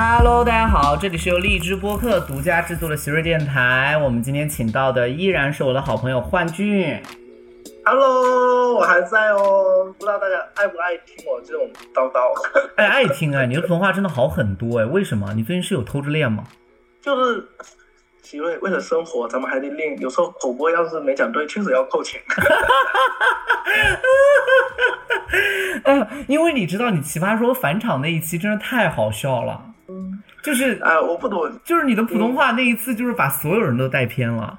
Hello，大家好，这里是由荔枝播客独家制作的席瑞电台。我们今天请到的依然是我的好朋友幻俊。Hello，我还在哦，不知道大家爱不爱听我这种叨叨。哎，爱听哎！你的普通话真的好很多哎，为什么？你最近是有偷着练吗？就是奇瑞为了生活，咱们还得练。有时候口播要是没讲对，确实要扣钱。哎，因为你知道，你奇葩说返场那一期真的太好笑了，就是哎，我不懂，就是你的普通话那一次，就是把所有人都带偏了。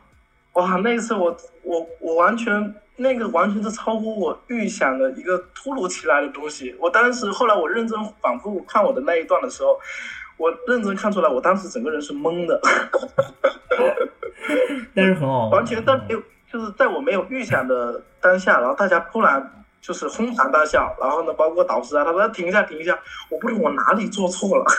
哇，那一次我我我完全那个完全是超乎我预想的一个突如其来的东西。我当时后来我认真反复看我的那一段的时候，我认真看出来，我当时整个人是懵的，但是很好玩，完全在没有就是在我没有预想的当下，然后大家突然。就是哄堂大笑，然后呢，包括导师啊，他说停一下，停一下，我不知道我哪里做错了。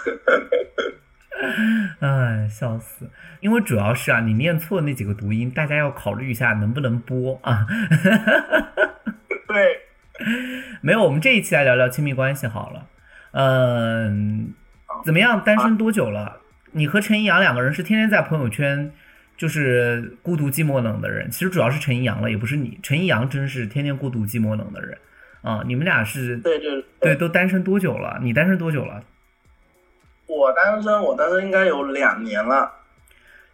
哎，笑死！因为主要是啊，你念错那几个读音，大家要考虑一下能不能播啊。对，没有，我们这一期来聊聊亲密关系好了。嗯，怎么样？单身多久了？你和陈一阳两个人是天天在朋友圈就是孤独寂寞冷的人。其实主要是陈一阳了，也不是你。陈一阳真是天天孤独寂寞冷的人啊！你们俩是对对对，都单身多久了？你单身多久了？我单身，我单身应该有两年了。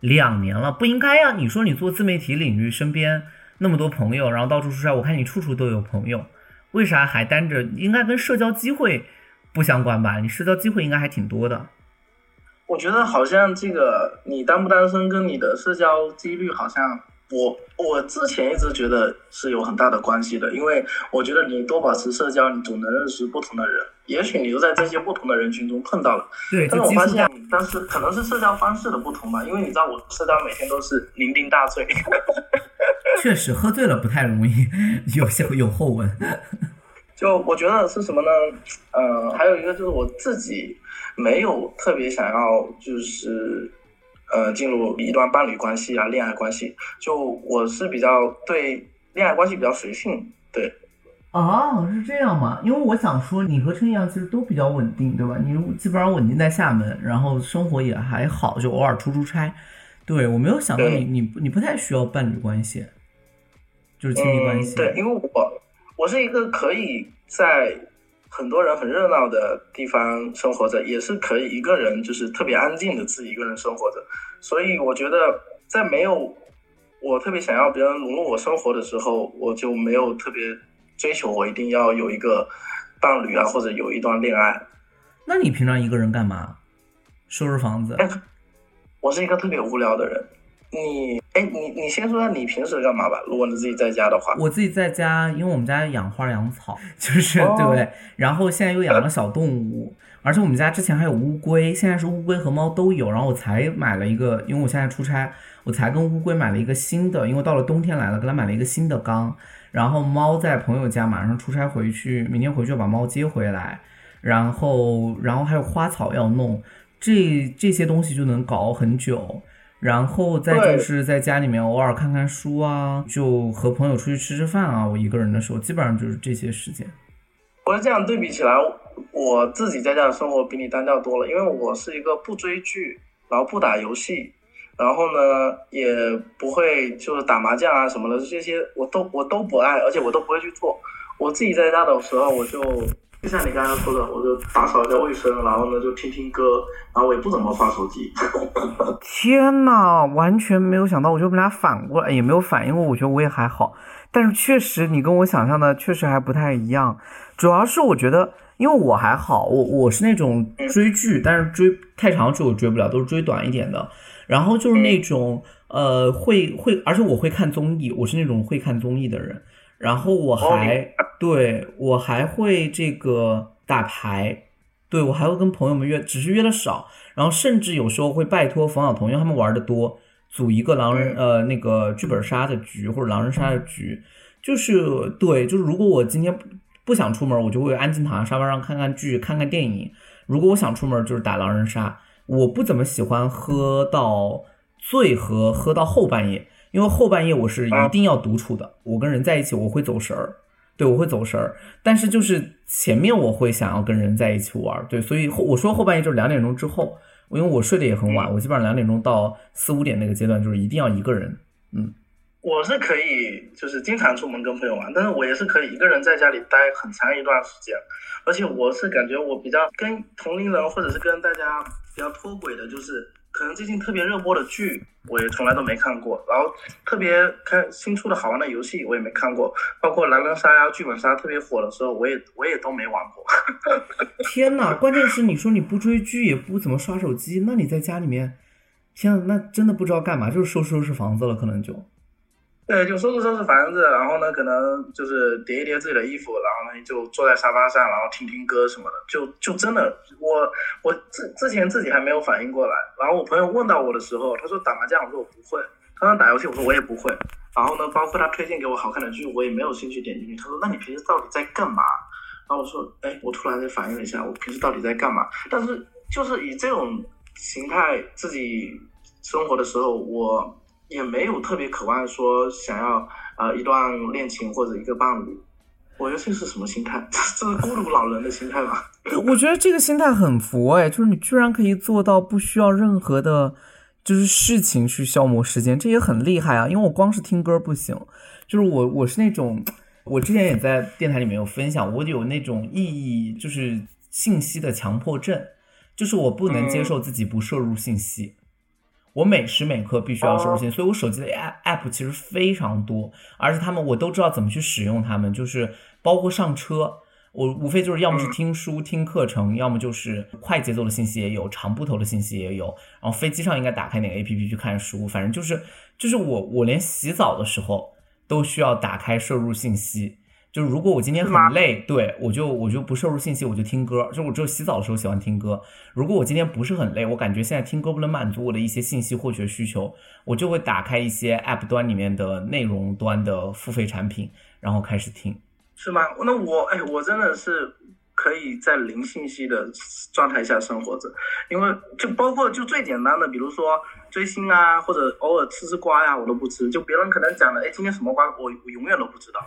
两年了，不应该呀、你说你做自媒体领域，身边那么多朋友，然后到处出差，我看你处处都有朋友，为啥还单着？应该跟社交机会不相关吧？你社交机会应该还挺多的。我觉得好像这个你单不单身跟你的社交几率好像，我我之前一直觉得是有很大的关系的，因为我觉得你多保持社交，你总能认识不同的人，也许你就在这些不同的人群中碰到了。对，但是我发现，但是可能是社交方式的不同吧，因为你知道我社交每天都是酩酊大醉。确实喝醉了不太容易 有些有后文。就我觉得是什么呢？呃，还有一个就是我自己没有特别想要，就是呃进入一段伴侣关系啊、恋爱关系。就我是比较对恋爱关系比较随性，对。哦，是这样吗？因为我想说，你和陈一阳其实都比较稳定，对吧？你基本上稳定在厦门，然后生活也还好，就偶尔出出差。对我没有想到你你你不太需要伴侣关系，就是亲密关系。嗯。对，因为我我是一个可以在很多人很热闹的地方生活着，也是可以一个人就是特别安静的自己一个人生活着。所以我觉得在没有我特别想要别人融入我生活的时候，我就没有特别追求我一定要有一个伴侣啊，或者有一段恋爱。那你平常一个人干嘛？收拾房子？哎，我是一个特别无聊的人。你哎，你你先说说你平时干嘛吧？如果你自己在家的话，我自己在家，因为我们家养花养草，就是、哦对不对？然后现在又养了小动物，而且我们家之前还有乌龟，现在是乌龟和猫都有。然后我才买了一个，因为我现在出差，我才跟乌龟买了一个新的，因为到了冬天来了，给它买了一个新的缸。然后猫在朋友家，马上出差回去，明天回去把猫接回来。然后，然后还有花草要弄，这这些东西就能搞很久。然后再就是在家里面偶尔看看书啊，就和朋友出去吃吃饭啊。我一个人的时候，基本上就是这些时间。我是这样对比起来，我自己在家的生活比你单调多了，因为我是一个不追剧，然后不打游戏，然后呢也不会就是打麻将啊什么的，这些我都我都不爱，而且我都不会去做。我自己在家的时候，我就就像你刚刚说的，我就打扫一下卫生，然后呢就听听歌，然后我也不怎么刷手机。天呐，完全没有想到，我觉得我们俩反过来也没有反，应过我觉得我也还好，但是确实你跟我想象的确实还不太一样。主要是我觉得，因为我还好，我我是那种追剧，但是追太长剧我追不了，都是追短一点的。然后就是那种呃会会，而且我会看综艺，我是那种会看综艺的人。然后我还对我还会这个打牌，对我还会跟朋友们约，只是约的少。然后甚至有时候会拜托冯小彤，因为他们玩的多，组一个狼人呃那个剧本杀的局或者狼人杀的局。就是对，就是如果我今天不不想出门，我就会安静躺在沙发上看看剧、看看电影。如果我想出门，就是打狼人杀。我不怎么喜欢喝到醉和喝到后半夜，因为后半夜我是一定要独处的。我跟人在一起，我会走神儿。对我会走神儿。但是就是前面我会想要跟人在一起玩儿，对，所以后我说后半夜就是两点钟之后，因为我睡得也很晚，我基本上两点钟到四五点那个阶段就是一定要一个人，嗯。我是可以，就是经常出门跟朋友玩，但是我也是可以一个人在家里待很长一段时间，而且我是感觉我比较跟同龄人或者是跟大家比较脱轨的，就是可能最近特别热播的剧我也从来都没看过，然后特别看新出的好玩的游戏我也没看过，包括狼人杀呀、剧本杀特别火的时候，我也我也都没玩过。天哪，关键是你说你不追剧也不怎么刷手机，那你在家里面，天，那真的不知道干嘛，就是收拾收拾房子了，可能就。对，就收拾收拾房子，然后呢，可能就是叠一叠自己的衣服，然后呢，就坐在沙发上，然后听听歌什么的，就就真的，我我之之前自己还没有反应过来，然后我朋友问到我的时候，他说打麻将，我说我不会；他说打游戏，我说我也不会。然后呢，包括他推荐给我好看的剧，我也没有兴趣点进去。他说，那你平时到底在干嘛？然后我说，哎，我突然就反应了一下，我平时到底在干嘛？但是就是以这种形态自己生活的时候，我。也没有特别渴望说想要呃一段恋情或者一个伴侣，我觉得这是什么心态？这是孤独老人的心态吧？我觉得这个心态很佛哎，就是你居然可以做到不需要任何的，就是事情去消磨时间，这也很厉害啊！因为我光是听歌不行，就是我我是那种，我之前也在电台里面有分享，我有那种意义就是信息的强迫症，就是我不能接受自己不摄入信息。我每时每刻必须要收信，所以我手机的 app app 其实非常多，而且他们我都知道怎么去使用他们，就是包括上车，我无非就是要么是听书听课程，要么就是快节奏的信息也有，长步头的信息也有，然后飞机上应该打开哪个 app 去看书，反正就是就是我我连洗澡的时候都需要打开摄入信息。就是如果我今天很累，对我就我就不摄入信息，我就听歌。就我只有洗澡的时候喜欢听歌。如果我今天不是很累，我感觉现在听歌不能满足我的一些信息获取需求，我就会打开一些 App 端里面的内容端的付费产品，然后开始听。是吗？那我哎，我真的是。可以在零信息的状态下生活着，因为就包括就最简单的，比如说追星啊，或者偶尔吃吃瓜呀，我都不吃。就别人可能讲的，哎，今天什么瓜，我我永远都不知道，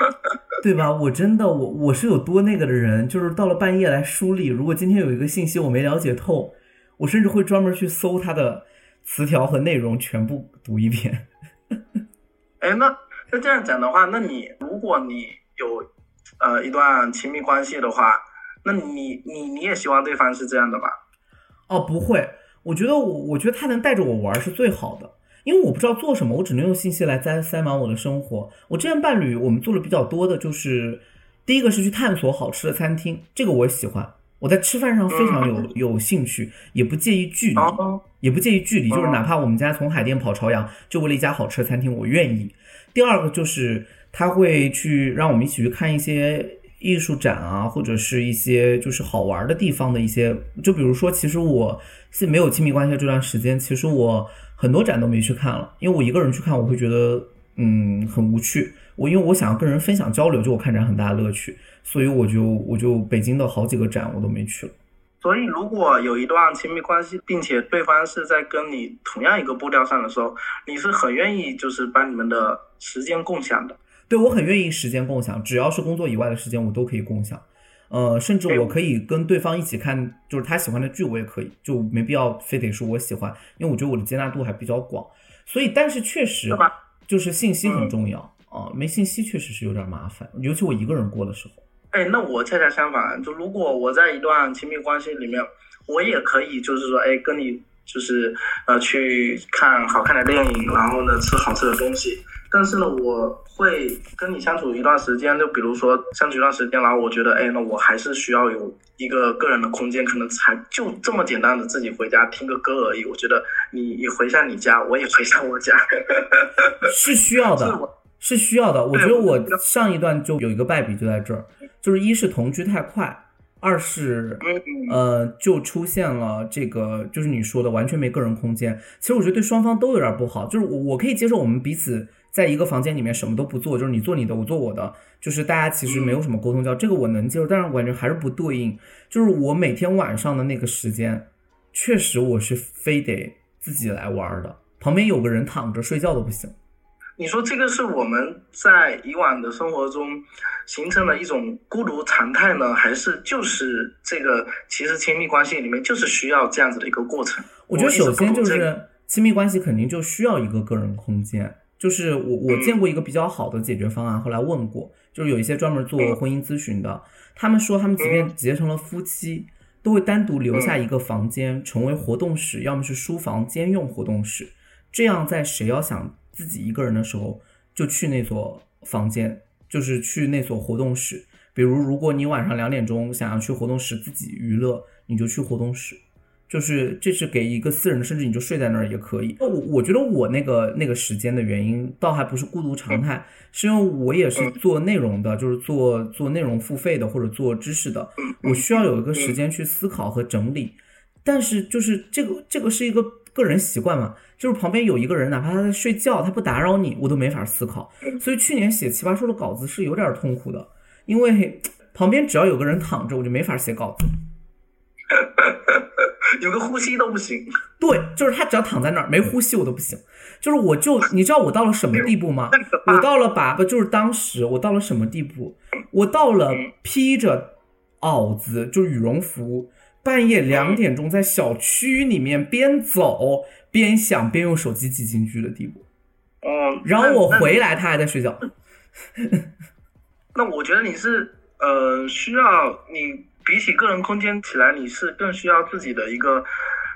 对吧？我真的，我我是有多那个的人，就是到了半夜来梳理。如果今天有一个信息我没了解透，我甚至会专门去搜它的词条和内容，全部读一遍。哎，那那这样讲的话，那你如果你有。呃，一段亲密关系的话，那你你你也希望对方是这样的吧？哦，不会，我觉得我我觉得他能带着我玩是最好的，因为我不知道做什么，我只能用信息来塞塞满我的生活。我之前伴侣我们做的比较多的就是，第一个是去探索好吃的餐厅，这个我喜欢，我在吃饭上非常有有兴趣，也不介意距离，也不介意距离，就是哪怕我们家从海淀跑朝阳，就为了一家好吃的餐厅，我愿意。第二个就是。他会去让我们一起去看一些艺术展啊，或者是一些就是好玩的地方的一些，就比如说，其实我是没有亲密关系这段时间，其实我很多展都没去看了，因为我一个人去看，我会觉得嗯很无趣。我因为我想要跟人分享交流，就我看展很大的乐趣，所以我就我就北京的好几个展我都没去了。所以，如果有一段亲密关系，并且对方是在跟你同样一个步调上的时候，你是很愿意就是把你们的时间共享的。对我很愿意时间共享，只要是工作以外的时间，我都可以共享。呃，甚至我可以跟对方一起看，就是他喜欢的剧，我也可以，就没必要非得是我喜欢，因为我觉得我的接纳度还比较广。所以，但是确实，就是信息很重要啊，没信息确实是有点麻烦，尤其我一个人过的时候。哎，那我恰恰相反，就如果我在一段亲密关系里面，我也可以，就是说，哎，跟你就是呃去看好看的电影，然后呢吃好吃的东西。但是呢，我会跟你相处一段时间，就比如说相处一段时间，然后我觉得，哎，那我还是需要有一个个人的空间，可能才就这么简单的自己回家听个歌而已。我觉得你你回下你家，我也回下我家，是需要的，是需要的。我觉得我上一段就有一个败笔就在这儿，就是一是同居太快。二是，呃，就出现了这个，就是你说的完全没个人空间。其实我觉得对双方都有点不好。就是我我可以接受我们彼此在一个房间里面什么都不做，就是你做你的，我做我的，就是大家其实没有什么沟通交，这个我能接受。但是我感觉还是不对应。就是我每天晚上的那个时间，确实我是非得自己来玩的，旁边有个人躺着睡觉都不行。你说这个是我们在以往的生活中形成了一种孤独常态呢，还是就是这个其实亲密关系里面就是需要这样子的一个过程？我觉得首先就是亲密关系肯定就需要一个个人空间。就是我我见过一个比较好的解决方案，后来问过，就是有一些专门做婚姻咨询的，他们说他们即便结成了夫妻，都会单独留下一个房间，成为活动室，要么是书房兼用活动室，这样在谁要想自己一个人的时候，就去那所房间，就是去那所活动室。比如如果你晚上两点钟想要去活动室自己娱乐，你就去活动室。就是这是给一个私人的，甚至你就睡在那儿也可以。我我觉得我那个那个时间的原因，倒还不是孤独常态，是因为我也是做内容的，就是做做内容付费的或者做知识的，我需要有一个时间去思考和整理。但是就是这个这个是一个个人习惯嘛，就是旁边有一个人，哪怕他在睡觉，他不打扰你，我都没法思考。所以去年写奇葩说的稿子是有点痛苦的，因为旁边只要有个人躺着，我就没法写稿子。有个呼吸都不行，对，就是他只要躺在那儿没呼吸我都不行，就是我就你知道我到了什么地步吗？我到了把不就是当时我到了什么地步？我到了披着袄子就羽绒服，半夜两点钟在小区里面边走边想边用手机记京剧的地步。哦，然后我回来他还在睡觉。那我觉得你是呃需要你。比起个人空间起来，你是更需要自己的一个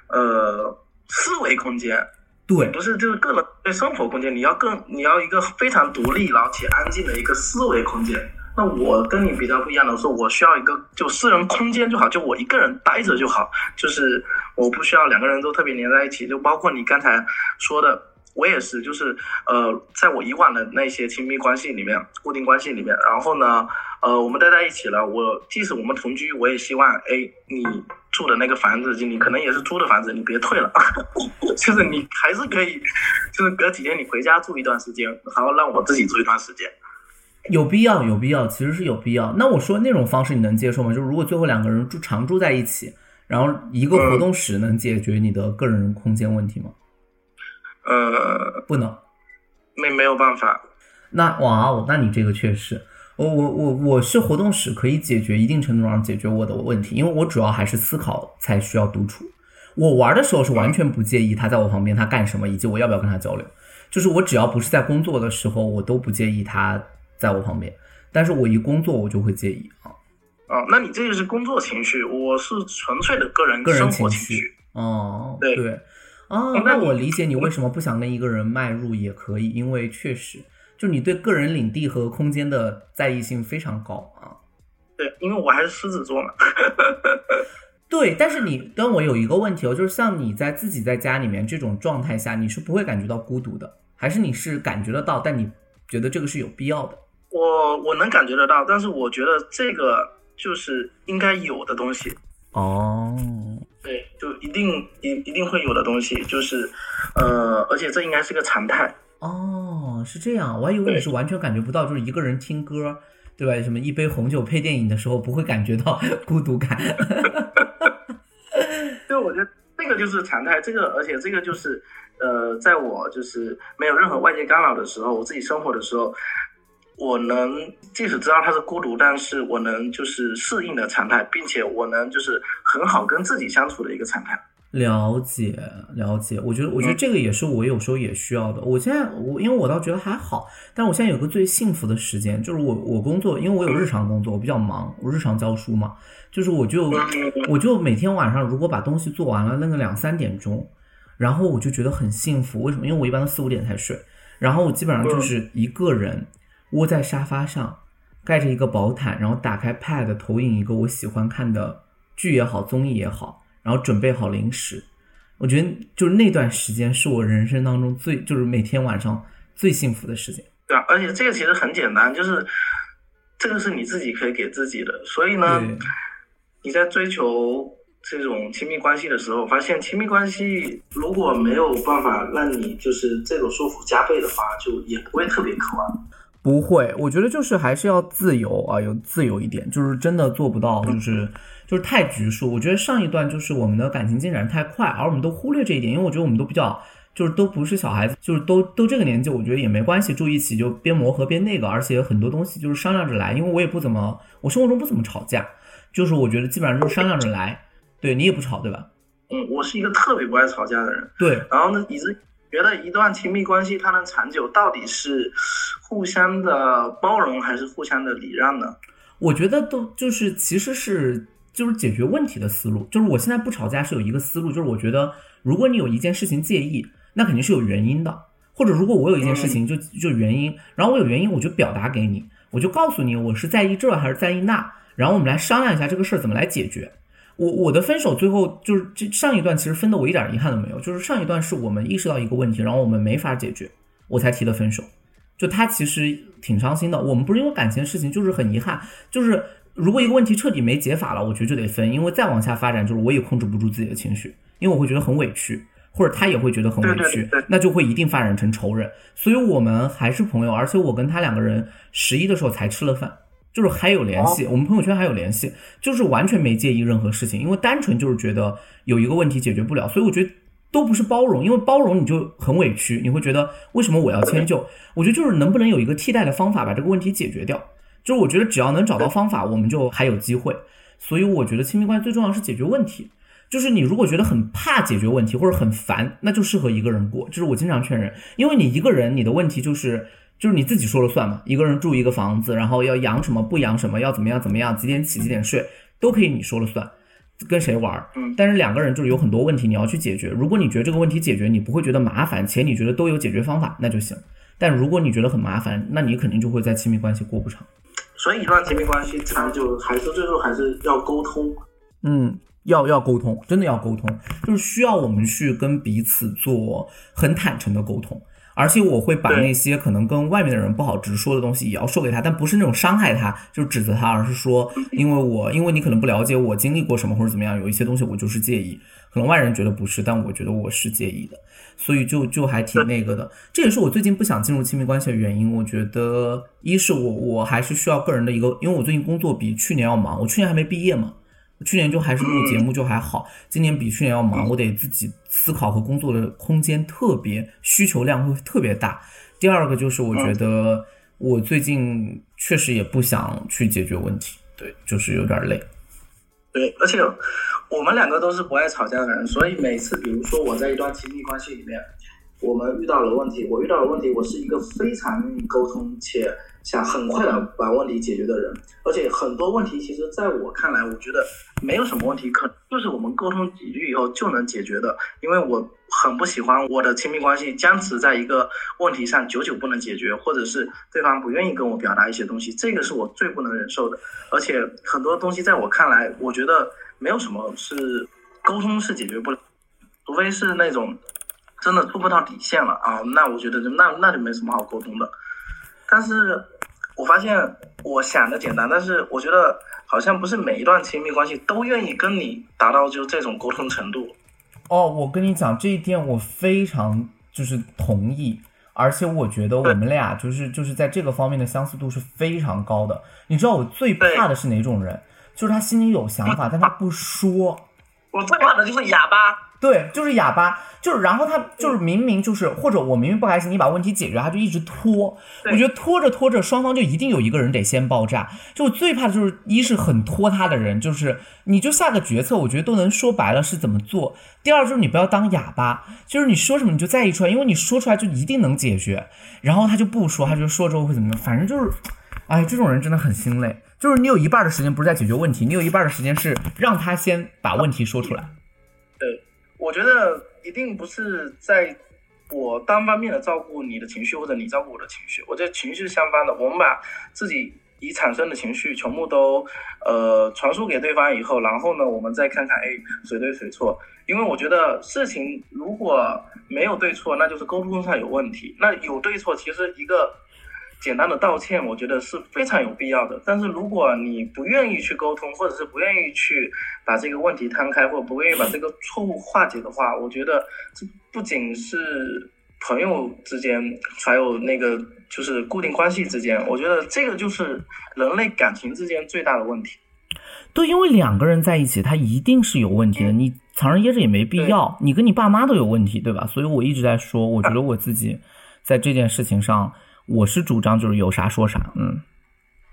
呃思维空间，对，不是就是个人对生活空间，你要更你要一个非常独立然后且安静的一个思维空间。那我跟你比较不一样的是，我需要一个就私人空间就好，就我一个人待着就好，就是我不需要两个人都特别黏在一起，就包括你刚才说的。我也是，就是呃，在我以往的那些亲密关系里面，固定关系里面，然后呢，呃，我们待在一起了。我即使我们同居，我也希望，哎，你住的那个房子，就你可能也是租的房子，你别退了，就是你还是可以，就是隔几天你回家住一段时间，然后让我自己住一段时间。有必要，有必要，其实是有必要。那我说那种方式你能接受吗？就是如果最后两个人住常住在一起，然后一个活动室能解决你的个人空间问题吗？呃，不能，没没有办法。那哇哦，那你这个确实，我我我我是活动室可以解决一定程度上解决我的问题，因为我主要还是思考才需要独处。我玩的时候是完全不介意他在我旁边他干什么，以及我要不要跟他交流。就是我只要不是在工作的时候，我都不介意他在我旁边。但是我一工作我就会介意啊。哦，那你这个是工作情绪，我是纯粹的个人个人情绪。哦，对对。哦，那我理解你为什么不想跟一个人迈入也可以，因为确实，就你对个人领地和空间的在意性非常高啊。对，因为我还是狮子座嘛。对，但是你跟我有一个问题哦，就是像你在自己在家里面这种状态下，你是不会感觉到孤独的，还是你是感觉得到，但你觉得这个是有必要的？我我能感觉得到，但是我觉得这个就是应该有的东西。哦。对，就一定一一定会有的东西，就是，呃，而且这应该是个常态。哦，是这样，我还以为你是完全感觉不到，就是一个人听歌，对吧？什么一杯红酒配电影的时候，不会感觉到 孤独感。对，我觉得这个就是常态，这个而且这个就是，呃，在我就是没有任何外界干扰的时候，我自己生活的时候。我能即使知道他是孤独，但是我能就是适应的常态，并且我能就是很好跟自己相处的一个常态。了解了解，我觉得我觉得这个也是我有时候也需要的。我现在我因为我倒觉得还好，但我现在有个最幸福的时间，就是我我工作，因为我有日常工作，我比较忙，我日常教书嘛，就是我就我就每天晚上如果把东西做完了，那个两三点钟，然后我就觉得很幸福。为什么？因为我一般都四五点才睡，然后我基本上就是一个人。窝在沙发上，盖着一个薄毯，然后打开 Pad 投影一个我喜欢看的剧也好，综艺也好，然后准备好零食。我觉得就是那段时间是我人生当中最，就是每天晚上最幸福的时间。对啊，而且这个其实很简单，就是这个是你自己可以给自己的。所以呢，你在追求这种亲密关系的时候，发现亲密关系如果没有办法让你就是这种舒服加倍的话，就也不会特别渴望。不会，我觉得就是还是要自由啊，有自由一点，就是真的做不到，就是就是太局束。我觉得上一段就是我们的感情进展太快，而我们都忽略这一点，因为我觉得我们都比较就是都不是小孩子，就是都都这个年纪，我觉得也没关系，住一起就边磨合边那个，而且很多东西就是商量着来，因为我也不怎么，我生活中不怎么吵架，就是我觉得基本上就是商量着来。对你也不吵，对吧？嗯，我是一个特别不爱吵架的人。对，然后呢，一直觉得一段亲密关系它能长久，到底是互相的包容还是互相的礼让呢？我觉得都就是其实是就是解决问题的思路，就是我现在不吵架是有一个思路，就是我觉得如果你有一件事情介意，那肯定是有原因的，或者如果我有一件事情就就原因，然后我有原因我就表达给你，我就告诉你我是在意这还是在意那，然后我们来商量一下这个事儿怎么来解决。我我的分手最后就是这上一段其实分的我一点遗憾都没有，就是上一段是我们意识到一个问题，然后我们没法解决，我才提的分手。就他其实挺伤心的，我们不是因为感情的事情，就是很遗憾，就是如果一个问题彻底没解法了，我觉得就得分，因为再往下发展，就是我也控制不住自己的情绪，因为我会觉得很委屈，或者他也会觉得很委屈，那就会一定发展成仇人。所以我们还是朋友，而且我跟他两个人十一的时候才吃了饭。就是还有联系，我们朋友圈还有联系，就是完全没介意任何事情，因为单纯就是觉得有一个问题解决不了，所以我觉得都不是包容，因为包容你就很委屈，你会觉得为什么我要迁就？我觉得就是能不能有一个替代的方法把这个问题解决掉？就是我觉得只要能找到方法，我们就还有机会。所以我觉得亲密关系最重要是解决问题。就是你如果觉得很怕解决问题或者很烦，那就适合一个人过。这是我经常劝人，因为你一个人你的问题就是。就是你自己说了算嘛，一个人住一个房子，然后要养什么不养什么，要怎么样怎么样，几点起几点睡，都可以你说了算，跟谁玩？嗯，但是两个人就是有很多问题你要去解决。如果你觉得这个问题解决你不会觉得麻烦，且你觉得都有解决方法，那就行。但如果你觉得很麻烦，那你肯定就会在亲密关系过不长。所以一段亲密关系长久，还是最后还是要沟通。嗯，要要沟通，真的要沟通，就是需要我们去跟彼此做很坦诚的沟通。而且我会把那些可能跟外面的人不好直说的东西也要说给他，但不是那种伤害他，就指责他，而是说，因为我因为你可能不了解我经历过什么或者怎么样，有一些东西我就是介意，可能外人觉得不是，但我觉得我是介意的，所以就就还挺那个的。这也是我最近不想进入亲密关系的原因。我觉得一是我我还是需要个人的一个，因为我最近工作比去年要忙，我去年还没毕业嘛。去年就还是录节目就还好，今年比去年要忙，我得自己思考和工作的空间特别需求量会特别大。第二个就是我觉得我最近确实也不想去解决问题，对，就是有点累。对，而且我们两个都是不爱吵架的人，所以每次比如说我在一段亲密关系里面，我们遇到了问题，我遇到了问题，我是一个非常愿意沟通且。想很快的把问题解决的人，而且很多问题其实在我看来，我觉得没有什么问题，可就是我们沟通几句以后就能解决的。因为我很不喜欢我的亲密关系僵持在一个问题上，久久不能解决，或者是对方不愿意跟我表达一些东西，这个是我最不能忍受的。而且很多东西在我看来，我觉得没有什么是沟通是解决不了，除非是那种真的触碰到底线了啊，那我觉得就那那就没什么好沟通的。但是，我发现我想的简单，但是我觉得好像不是每一段亲密关系都愿意跟你达到就这种沟通程度。哦，我跟你讲这一点，我非常就是同意，而且我觉得我们俩就是就是在这个方面的相似度是非常高的。你知道我最怕的是哪种人？就是他心里有想法，但他不说。我最怕的就是哑巴。对，就是哑巴，就是然后他就是明明就是或者我明明不开心，你把问题解决，他就一直拖。我觉得拖着拖着，双方就一定有一个人得先爆炸。就我最怕的就是一是很拖沓的人，就是你就下个决策，我觉得都能说白了是怎么做。第二就是你不要当哑巴，就是你说什么你就在意出来，因为你说出来就一定能解决。然后他就不说，他就说之后会怎么样？反正就是，哎，这种人真的很心累。就是你有一半的时间不是在解决问题，你有一半的时间是让他先把问题说出来。对。我觉得一定不是在我单方面的照顾你的情绪，或者你照顾我的情绪。我觉得情绪是相反的。我们把自己已产生的情绪全部都呃传输给对方以后，然后呢，我们再看看，哎，谁对谁错？因为我觉得事情如果没有对错，那就是沟通上有问题。那有对错，其实一个。简单的道歉，我觉得是非常有必要的。但是如果你不愿意去沟通，或者是不愿意去把这个问题摊开，或者不愿意把这个错误化解的话，我觉得这不仅是朋友之间，还有那个就是固定关系之间，我觉得这个就是人类感情之间最大的问题。对，因为两个人在一起，他一定是有问题的，你藏着掖着也没必要。你跟你爸妈都有问题，对吧？所以我一直在说，我觉得我自己在这件事情上，我是主张就是有啥说啥，嗯。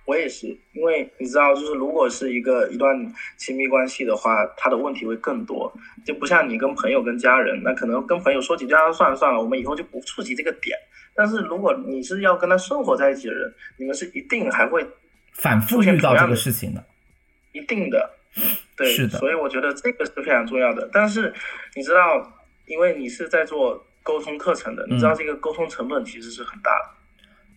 我也是，因为你知道，就是如果是一个一段亲密关系的话，他的问题会更多，就不像你跟朋友、跟家人，那可能跟朋友说几句啊，算了算了，我们以后就不触及这个点。但是如果你是要跟他生活在一起的人，你们是一定还会反复遇到这个事情的，一定的，对，是的。所以我觉得这个是非常重要的。但是你知道，因为你是在做沟通课程的，你知道这个沟通成本其实是很大的。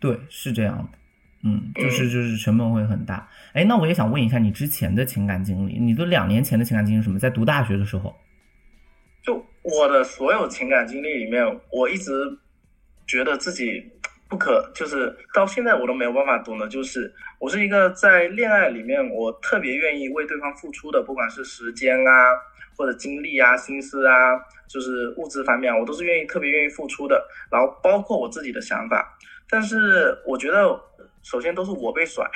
对，是这样的。嗯，就是就是成本会很大。哎，那我也想问一下你之前的情感经历，你都两年前的情感经历是什么？在读大学的时候，就我的所有情感经历里面，我一直觉得自己不可，就是到现在我都没有办法懂的，就是我是一个在恋爱里面我特别愿意为对方付出的，不管是时间啊，或者精力啊、心思啊，就是物质方面，我都是愿意特别愿意付出的。然后包括我自己的想法，但是我觉得。首先都是我被甩，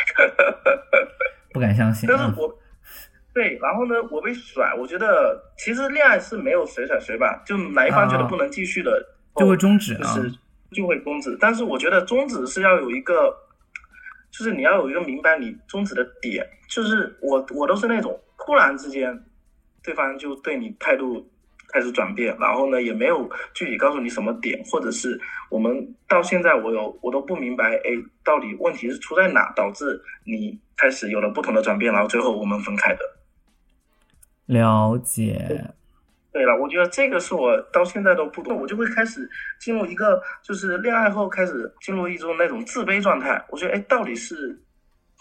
不敢相信。但是我，对，然后呢，我被甩，我觉得其实恋爱是没有谁甩谁吧，就哪一方觉得不能继续的，就会终止，就是就会终止。但是我觉得终止是要有一个，就是你要有一个明白你终止的点，就是我我都是那种突然之间，对方就对你态度。开始转变，然后呢，也没有具体告诉你什么点，或者是我们到现在我有我都不明白，哎，到底问题是出在哪，导致你开始有了不同的转变，然后最后我们分开的。了解。对了，我觉得这个是我到现在都不懂，我就会开始进入一个就是恋爱后开始进入一种那种自卑状态。我觉得，哎，到底是。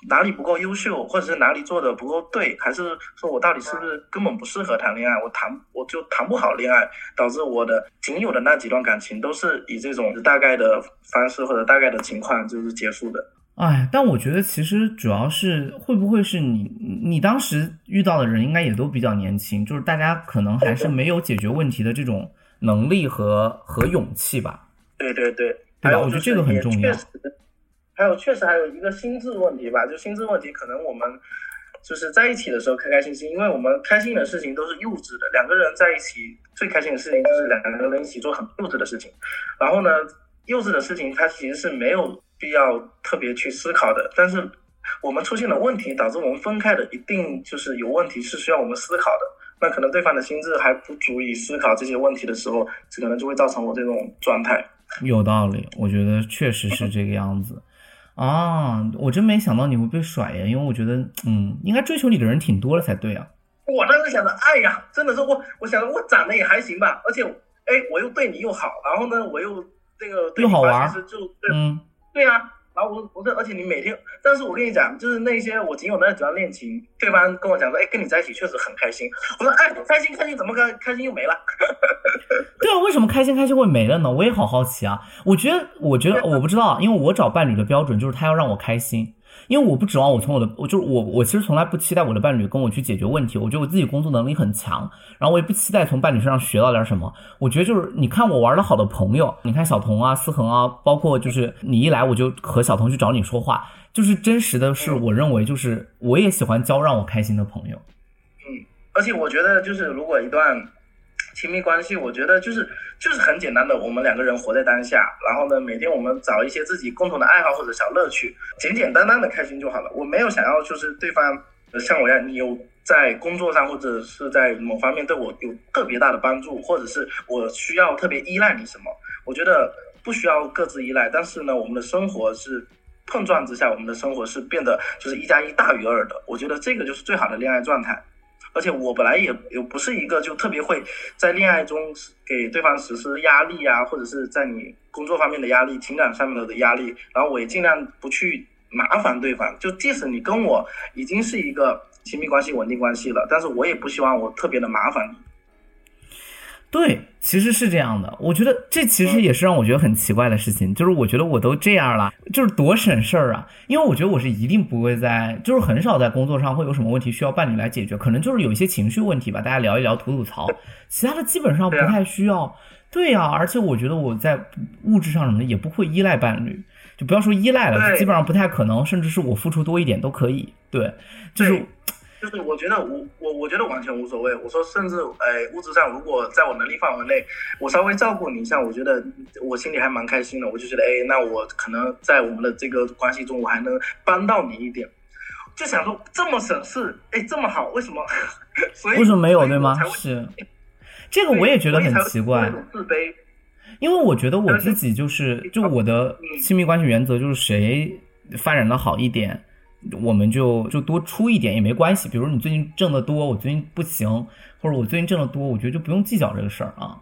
哪里不够优秀，或者是哪里做的不够对，还是说我到底是不是根本不适合谈恋爱？我谈我就谈不好恋爱，导致我的仅有的那几段感情都是以这种大概的方式或者大概的情况就是结束的。哎，但我觉得其实主要是会不会是你你当时遇到的人应该也都比较年轻，就是大家可能还是没有解决问题的这种能力和和勇气吧？对对对，对吧？我觉得这个很重要。还有，确实还有一个心智问题吧，就心智问题，可能我们就是在一起的时候开开心心，因为我们开心的事情都是幼稚的。两个人在一起最开心的事情就是两个人一起做很幼稚的事情。然后呢，幼稚的事情它其实是没有必要特别去思考的。但是我们出现了问题，导致我们分开的，一定就是有问题，是需要我们思考的。那可能对方的心智还不足以思考这些问题的时候，这可能就会造成我这种状态。有道理，我觉得确实是这个样子。啊，我真没想到你会被甩呀！因为我觉得，嗯，应该追求你的人挺多了才对啊。我当时想着，哎呀，真的是我，我想着我长得也还行吧，而且，哎，我又对你又好，然后呢，我又那个又好玩，其实就，嗯，对呀。然后我我说，而且你每天，但是我跟你讲，就是那些我仅有的那几段恋情，对方跟我讲说，哎，跟你在一起确实很开心。我说，哎，开心开心，怎么开开心又没了？对啊，为什么开心开心会没了呢？我也好好奇啊。我觉得，我觉得我不知道，因为我找伴侣的标准就是他要让我开心。因为我不指望我从我的，我就是我，我其实从来不期待我的伴侣跟我去解决问题。我觉得我自己工作能力很强，然后我也不期待从伴侣身上学到点什么。我觉得就是你看我玩的好的朋友，你看小童啊、思恒啊，包括就是你一来我就和小童去找你说话，就是真实的是我认为就是我也喜欢交让我开心的朋友。嗯，而且我觉得就是如果一段。亲密关系，我觉得就是就是很简单的，我们两个人活在当下，然后呢，每天我们找一些自己共同的爱好或者小乐趣，简简单单的开心就好了。我没有想要就是对方像我一样，你有在工作上或者是在某方面对我有特别大的帮助，或者是我需要特别依赖你什么？我觉得不需要各自依赖，但是呢，我们的生活是碰撞之下，我们的生活是变得就是一加一大于二的。我觉得这个就是最好的恋爱状态。而且我本来也也不是一个就特别会在恋爱中给对方实施压力啊，或者是在你工作方面的压力、情感上面的压力，然后我也尽量不去麻烦对方。就即使你跟我已经是一个亲密关系、稳定关系了，但是我也不希望我特别的麻烦你。对，其实是这样的。我觉得这其实也是让我觉得很奇怪的事情，就是我觉得我都这样了，就是多省事儿啊。因为我觉得我是一定不会在，就是很少在工作上会有什么问题需要伴侣来解决，可能就是有一些情绪问题吧，大家聊一聊、吐吐槽，其他的基本上不太需要。对呀，而且我觉得我在物质上什么的也不会依赖伴侣，就不要说依赖了，基本上不太可能，甚至是我付出多一点都可以。对，就是。就是我觉得我我我觉得完全无所谓。我说甚至哎，物质上如果在我能力范围内，我稍微照顾你一下，我觉得我心里还蛮开心的。我就觉得哎，那我可能在我们的这个关系中，我还能帮到你一点。就想说这么省事，哎，这么好，为什么？所以为什么没有对吗？是，这个我也觉得很奇怪。自卑。因为我觉得我自己就是，就我的亲密关系原则就是谁发展的好一点，我们就就多出一点也没关系。比如你最近挣的多，我最近不行，或者我最近挣的多，我觉得就不用计较这个事儿啊。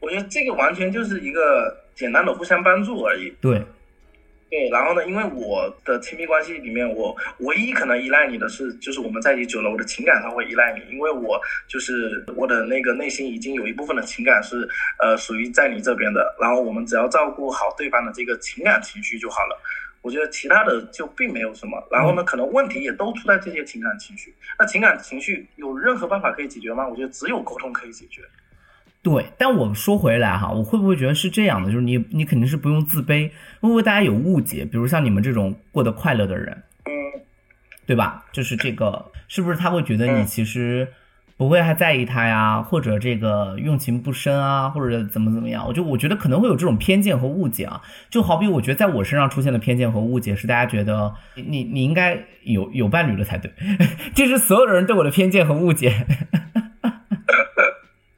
我觉得这个完全就是一个简单的互相帮助而已。对。对，然后呢？因为我的亲密关系里面，我唯一可能依赖你的是，就是我们在一起久了，我的情感上会依赖你，因为我就是我的那个内心已经有一部分的情感是呃属于在你这边的，然后我们只要照顾好对方的这个情感情绪就好了。我觉得其他的就并没有什么。然后呢，可能问题也都出在这些情感情绪。那情感情绪有任何办法可以解决吗？我觉得只有沟通可以解决。对，但我说回来哈，我会不会觉得是这样的？就是你，你肯定是不用自卑，会不会大家有误解？比如像你们这种过得快乐的人，嗯，对吧？就是这个，是不是他会觉得你其实不会还在意他呀？或者这个用情不深啊？或者怎么怎么样？我就我觉得可能会有这种偏见和误解啊。就好比我觉得在我身上出现的偏见和误解，是大家觉得你你应该有有伴侣了才对，这是所有的人对我的偏见和误解。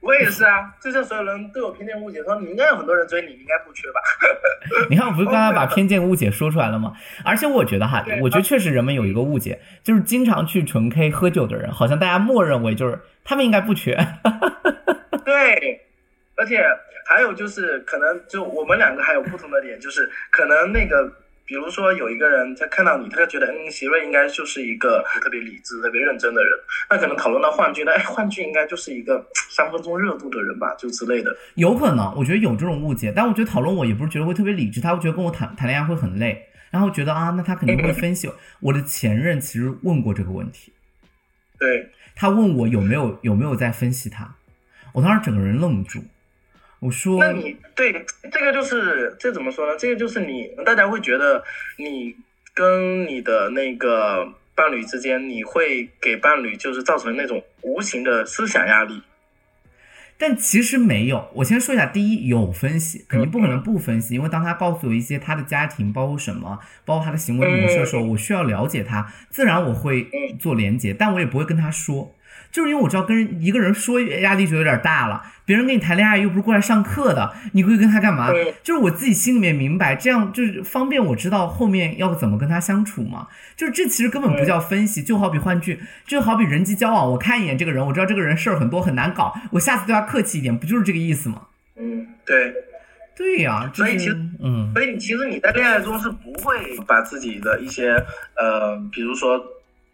我也是啊，就像所有人对我偏见误解，说你应该有很多人追你，你应该不缺吧？你看，我不是刚刚把 偏见误解说出来了吗？而且我觉得哈，我觉得确实人们有一个误解，就是经常去纯 K 喝酒的人，好像大家默认为就是他们应该不缺。对，而且还有就是可能就我们两个还有不同的点，就是可能那个。比如说有一个人他看到你，他就觉得嗯，席瑞应该就是一个特别理智、特别认真的人。那可能讨论到幻剧，那哎，幻剧应该就是一个 三分钟热度的人吧，就之类的。有可能，我觉得有这种误解。但我觉得讨论我也不是觉得会特别理智，他会觉得跟我谈谈恋爱会很累，然后觉得啊，那他肯定会分析。我的前任其实问过这个问题，对他问我有没有有没有在分析他，我当时整个人愣住。我说，那你对这个就是这怎么说呢？这个就是你大家会觉得你跟你的那个伴侣之间，你会给伴侣就是造成那种无形的思想压力。但其实没有。我先说一下，第一有分析，肯定不可能不分析，因为当他告诉我一些他的家庭包括什么，包括他的行为模式的时候，我需要了解他，自然我会做连接，但我也不会跟他说。就是因为我知道跟一个人说压力就有点大了，别人跟你谈恋爱又不是过来上课的，你会跟他干嘛？就是我自己心里面明白，这样就是方便我知道后面要怎么跟他相处嘛。就是这其实根本不叫分析，就好比换句，就好比人际交往，我看一眼这个人，我知道这个人事儿很多很难搞，我下次对他客气一点，不就是这个意思吗？嗯，对，对呀。所以其实，嗯，所以其实你在恋爱中是不会把自己的一些呃，比如说。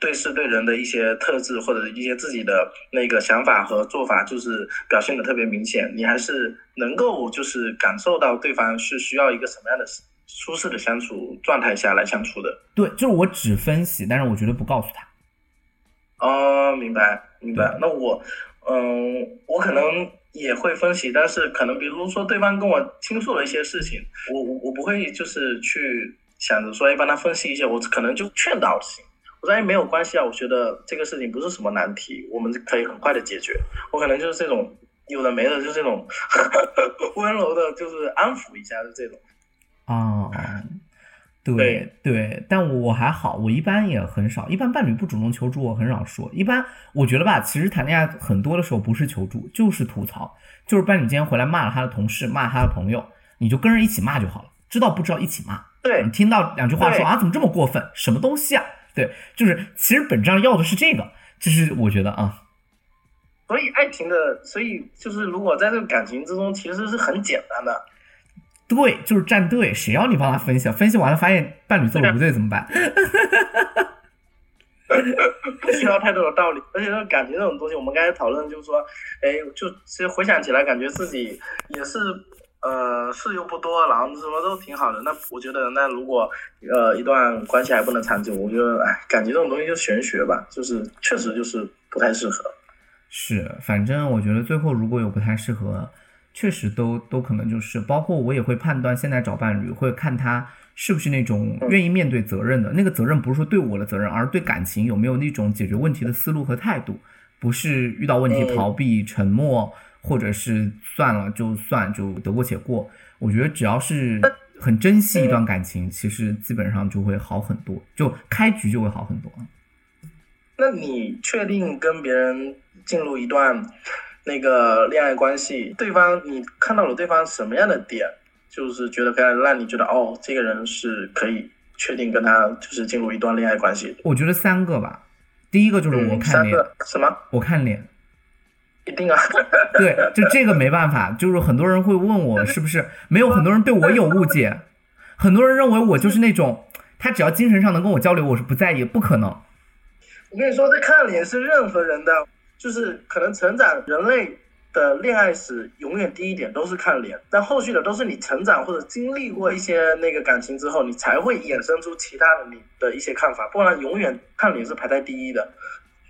对事对人的一些特质或者一些自己的那个想法和做法，就是表现的特别明显。你还是能够就是感受到对方是需要一个什么样的舒适的相处状态下来相处的。对，就是我只分析，但是我绝对不告诉他。哦，明白明白。那我，嗯，我可能也会分析，但是可能比如说对方跟我倾诉了一些事情，我我我不会就是去想着说，哎，帮他分析一些，我可能就劝导型。我说没有关系啊，我觉得这个事情不是什么难题，我们可以很快的解决。我可能就是这种有的没的，就是这种 温柔的，就是安抚一下就这种。啊，对对，但我还好，我一般也很少，一般伴侣不主动求助，我很少说。一般我觉得吧，其实谈恋爱很多的时候不是求助，就是吐槽，就是伴侣今天回来骂了他的同事，骂他的朋友，你就跟着一起骂就好了，知道不知道一起骂。对，你听到两句话说啊，怎么这么过分？什么东西啊？对，就是其实本质上要的是这个，就是我觉得啊，所以爱情的，所以就是如果在这个感情之中，其实是很简单的。对，就是站队，谁要你帮他分析？分析完了发现伴侣做的不对怎么办？不需要太多的道理，而且这感情这种东西，我们刚才讨论就是说，哎，就其实回想起来，感觉自己也是。呃，事又不多，然后什么都挺好的。那我觉得，那如果呃一段关系还不能长久，我觉得，哎，感情这种东西就玄学吧，就是确实就是不太适合。是，反正我觉得最后如果有不太适合，确实都都可能就是，包括我也会判断现在找伴侣，会看他是不是那种愿意面对责任的。那个责任不是说对我的责任，而对感情有没有那种解决问题的思路和态度，不是遇到问题逃避、沉默，或者是算了就算就得过且过。我觉得只要是很珍惜一段感情，其实基本上就会好很多，就开局就会好很多。那你确定跟别人进入一段那个恋爱关系，对方你看到了对方什么样的点，就是觉得可以让你觉得哦，这个人是可以确定跟他就是进入一段恋爱关系？我觉得三个吧，第一个就是我看脸，什么？我看脸。一定啊，对，就这个没办法，就是很多人会问我是不是没有很多人对我有误解，很多人认为我就是那种他只要精神上能跟我交流，我是不在意，不可能。我跟你说，这看脸是任何人的，就是可能成长人类的恋爱史永远第一点都是看脸，但后续的都是你成长或者经历过一些那个感情之后，你才会衍生出其他的你的一些看法，不然永远看脸是排在第一的。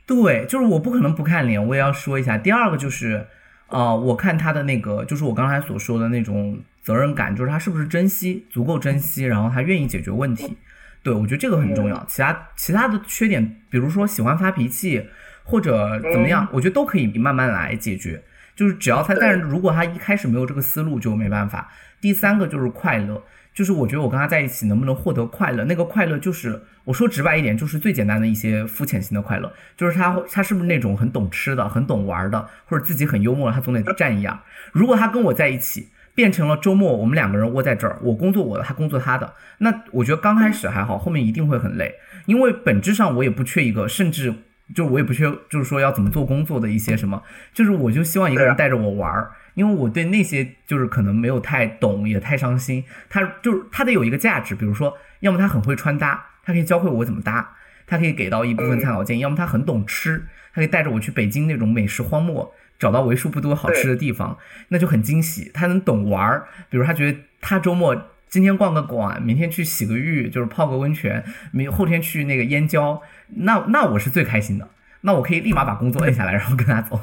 对，就是我不可能不看脸，我也要说一下。第二个就是，呃，我看他的那个，就是我刚才所说的那种责任感，就是他是不是珍惜，足够珍惜，然后他愿意解决问题。对我觉得这个很重要。其他其他的缺点，比如说喜欢发脾气或者怎么样，我觉得都可以慢慢来解决。就是只要他，但是如果他一开始没有这个思路，就没办法。第三个就是快乐。就是我觉得我跟他在一起能不能获得快乐，那个快乐就是我说直白一点，就是最简单的一些肤浅型的快乐，就是他他是不是那种很懂吃的、很懂玩的，或者自己很幽默，他总得占一样。如果他跟我在一起，变成了周末我们两个人窝在这儿，我工作我的，他工作他的，那我觉得刚开始还好，后面一定会很累，因为本质上我也不缺一个，甚至就我也不缺，就是说要怎么做工作的一些什么，就是我就希望一个人带着我玩儿。因为我对那些就是可能没有太懂，也太伤心。他就是他得有一个价值，比如说，要么他很会穿搭，他可以教会我怎么搭，他可以给到一部分参考建议；要么他很懂吃，他可以带着我去北京那种美食荒漠，找到为数不多好吃的地方，那就很惊喜。他能懂玩儿，比如他觉得他周末今天逛个馆，明天去洗个浴，就是泡个温泉，明后天去那个燕郊，那那我是最开心的。那我可以立马把工作摁下来，然后跟他走。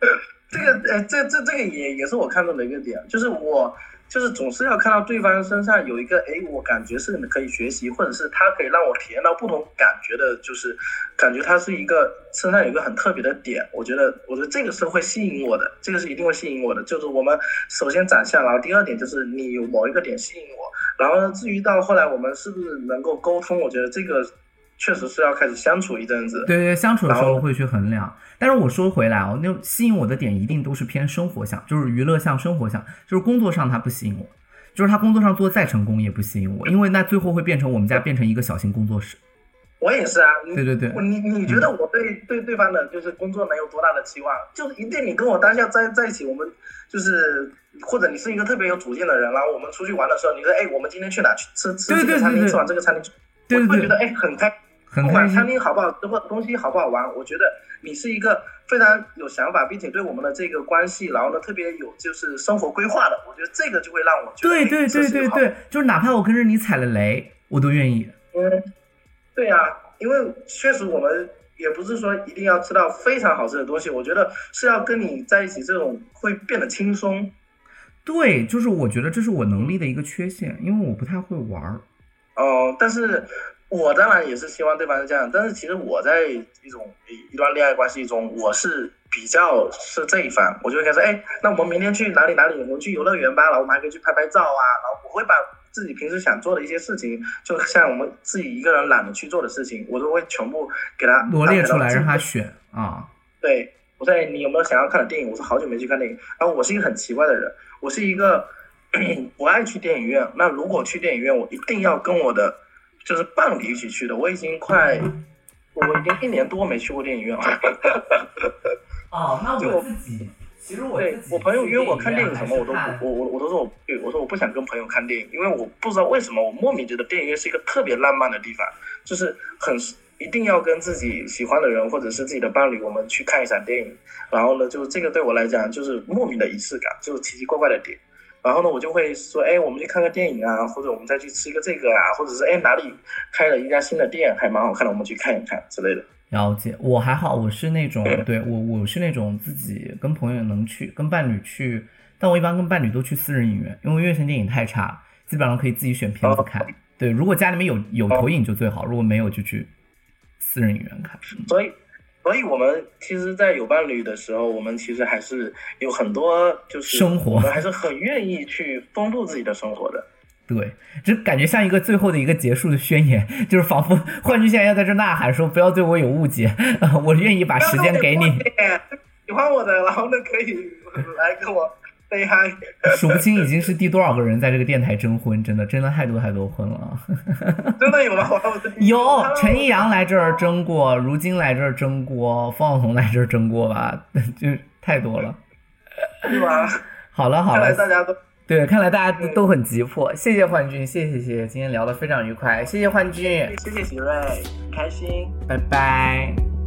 这个呃，这这这个也也是我看中的一个点，就是我就是总是要看到对方身上有一个，哎，我感觉是可以学习，或者是他可以让我体验到不同感觉的，就是感觉他是一个身上有一个很特别的点，我觉得我觉得这个是会吸引我的，这个是一定会吸引我的。就是我们首先长相，然后第二点就是你有某一个点吸引我，然后呢，至于到后来我们是不是能够沟通，我觉得这个。确实是要开始相处一阵子，对对，相处的时候会去衡量。但是我说回来哦，那吸引我的点一定都是偏生活向，就是娱乐向、生活向，就是工作上他不吸引我，就是他工作上做再成功也不吸引我，因为那最后会变成我们家变成一个小型工作室。我也是啊，对对对，你你觉得我对对对方的就是工作能有多大的期望？就是一定你跟我当下在在一起，我们就是或者你是一个特别有主见的人，然后我们出去玩的时候，你说哎，我们今天去哪去吃吃这个餐厅，吃完这个餐厅，我会觉得哎很开。不管餐厅好不好，或东西好不好玩，我觉得你是一个非常有想法，并且对我们的这个关系，然后呢特别有就是生活规划的。我觉得这个就会让我觉得对对对对对，就是哪怕我跟着你踩了雷，我都愿意。嗯，对呀，因为确实我们也不是说一定要吃到非常好吃的东西，我觉得是要跟你在一起，这种会变得轻松。对，就是我觉得这是我能力的一个缺陷，因为我不太会玩儿。哦，但是。我当然也是希望对方是这样，但是其实我在一种一段恋爱关系中，我是比较是这一方，我就会开始，哎，那我们明天去哪里哪里？我们去游乐园吧，然后我们还可以去拍拍照啊，然后我会把自己平时想做的一些事情，就像我们自己一个人懒得去做的事情，我都会全部给他罗列出来让他选啊。对，我说你有没有想要看的电影？我说好久没去看电影。然后我是一个很奇怪的人，我是一个 不爱去电影院。那如果去电影院，我一定要跟我的。就是伴侣一起去的，我已经快，我已经一年多没去过电影院了。哦，那我 自己，其实我对我朋友约我看电影什么，我都不我我我都说我，对我说我不想跟朋友看电影，因为我不知道为什么，我莫名觉得电影院是一个特别浪漫的地方，就是很一定要跟自己喜欢的人或者是自己的伴侣，我们去看一场电影，然后呢，就是这个对我来讲就是莫名的仪式感，就是奇奇怪怪的点。然后呢，我就会说，哎，我们去看个电影啊，或者我们再去吃一个这个啊，或者是哎哪里开了一家新的店，还蛮好看的，我们去看一看之类的。了解，我还好，我是那种，对我我是那种自己跟朋友能去，跟伴侣去但我一般跟伴侣都去私人影院，因为院线电影太差，基本上可以自己选片子看。对，如果家里面有有投影就最好，如果没有就去私人影院看。所以，所以我们其实，在有伴侣的时候，我们其实还是有很多就是生活，我们还是很愿意去丰富自己的生活的。对，就感觉像一个最后的一个结束的宣言，就是仿佛幻君现在要在这呐喊说：“不要对我有误解，我愿意把时间给你。”喜欢我的，然后呢可以来跟我。悲哀，数不清已经是第多少个人在这个电台征婚，真的真的太多太多婚了。真的有吗？有，陈意阳来这儿征过，如今来这儿征过，方晓彤来这儿征过吧？就太多了。是吧？好了好了，大家都对，看来大家都很急迫。谢谢幻君，谢谢谢谢，今天聊得非常愉快，谢谢幻君，谢谢喜瑞，开心，拜拜。